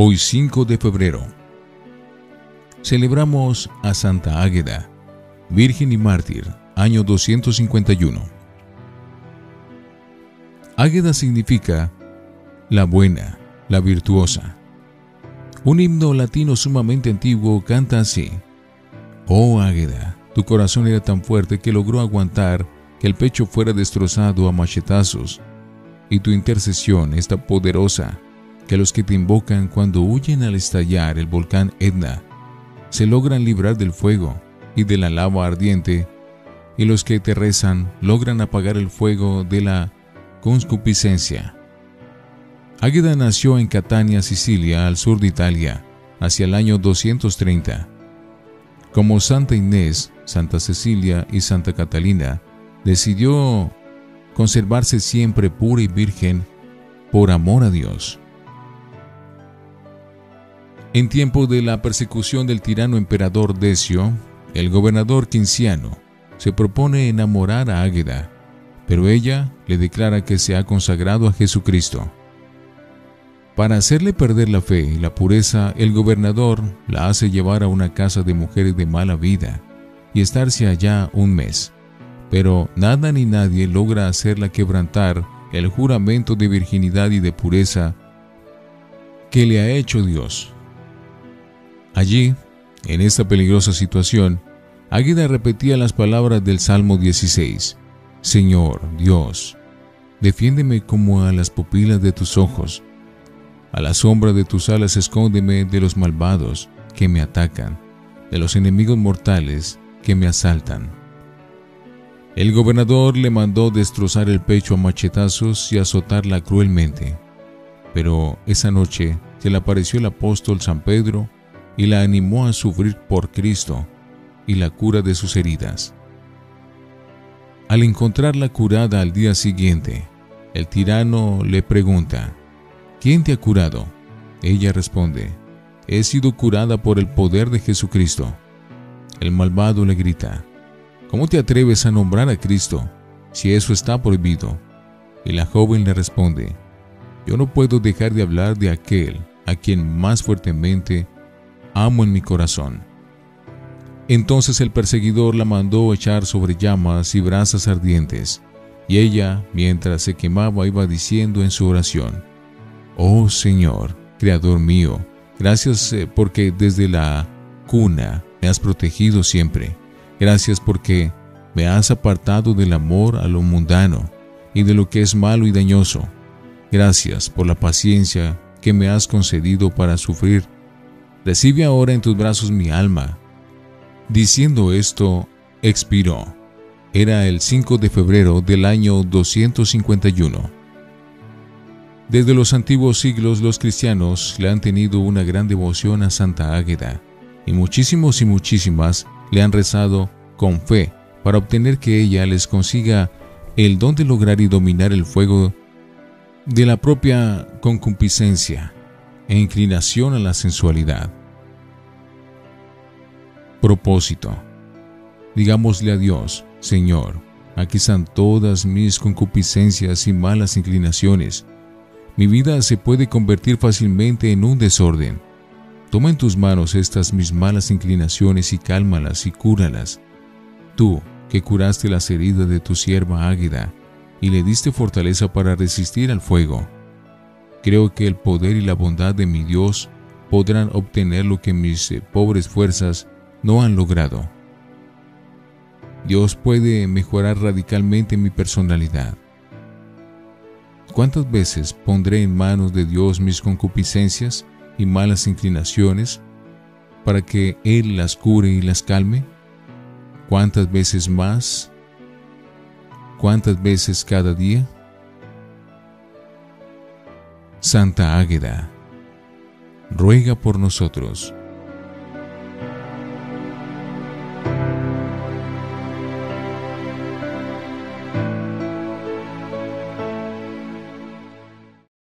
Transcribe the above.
Hoy 5 de febrero. Celebramos a Santa Águeda, Virgen y Mártir, año 251. Águeda significa la buena, la virtuosa. Un himno latino sumamente antiguo canta así. Oh Águeda, tu corazón era tan fuerte que logró aguantar que el pecho fuera destrozado a machetazos, y tu intercesión es tan poderosa que los que te invocan cuando huyen al estallar el volcán Etna se logran librar del fuego y de la lava ardiente, y los que te rezan logran apagar el fuego de la concupiscencia. Águeda nació en Catania, Sicilia, al sur de Italia, hacia el año 230. Como Santa Inés, Santa Cecilia y Santa Catalina, decidió conservarse siempre pura y virgen por amor a Dios. En tiempo de la persecución del tirano emperador Decio, el gobernador Quinciano se propone enamorar a Águeda, pero ella le declara que se ha consagrado a Jesucristo. Para hacerle perder la fe y la pureza, el gobernador la hace llevar a una casa de mujeres de mala vida y estarse allá un mes. Pero nada ni nadie logra hacerla quebrantar el juramento de virginidad y de pureza que le ha hecho Dios. Allí, en esta peligrosa situación, Águeda repetía las palabras del Salmo 16. Señor, Dios, defiéndeme como a las pupilas de tus ojos. A la sombra de tus alas escóndeme de los malvados que me atacan, de los enemigos mortales que me asaltan. El gobernador le mandó destrozar el pecho a machetazos y azotarla cruelmente. Pero esa noche se le apareció el apóstol San Pedro y la animó a sufrir por Cristo y la cura de sus heridas. Al encontrarla curada al día siguiente, el tirano le pregunta, ¿quién te ha curado? Ella responde, he sido curada por el poder de Jesucristo. El malvado le grita, ¿cómo te atreves a nombrar a Cristo si eso está prohibido? Y la joven le responde, yo no puedo dejar de hablar de aquel a quien más fuertemente amo en mi corazón. Entonces el perseguidor la mandó echar sobre llamas y brasas ardientes, y ella, mientras se quemaba, iba diciendo en su oración, Oh Señor, Creador mío, gracias eh, porque desde la cuna me has protegido siempre. Gracias porque me has apartado del amor a lo mundano y de lo que es malo y dañoso. Gracias por la paciencia que me has concedido para sufrir Recibe ahora en tus brazos mi alma. Diciendo esto, expiró. Era el 5 de febrero del año 251. Desde los antiguos siglos los cristianos le han tenido una gran devoción a Santa Águeda, y muchísimos y muchísimas le han rezado con fe para obtener que ella les consiga el don de lograr y dominar el fuego de la propia concupiscencia e inclinación a la sensualidad. Propósito. Digámosle a Dios, Señor, aquí están todas mis concupiscencias y malas inclinaciones. Mi vida se puede convertir fácilmente en un desorden. Toma en tus manos estas mis malas inclinaciones y cálmalas y cúralas. Tú, que curaste las heridas de tu sierva Águeda y le diste fortaleza para resistir al fuego. Creo que el poder y la bondad de mi Dios podrán obtener lo que mis eh, pobres fuerzas no han logrado. Dios puede mejorar radicalmente mi personalidad. ¿Cuántas veces pondré en manos de Dios mis concupiscencias y malas inclinaciones para que Él las cure y las calme? ¿Cuántas veces más? ¿Cuántas veces cada día? Santa Águeda, ruega por nosotros.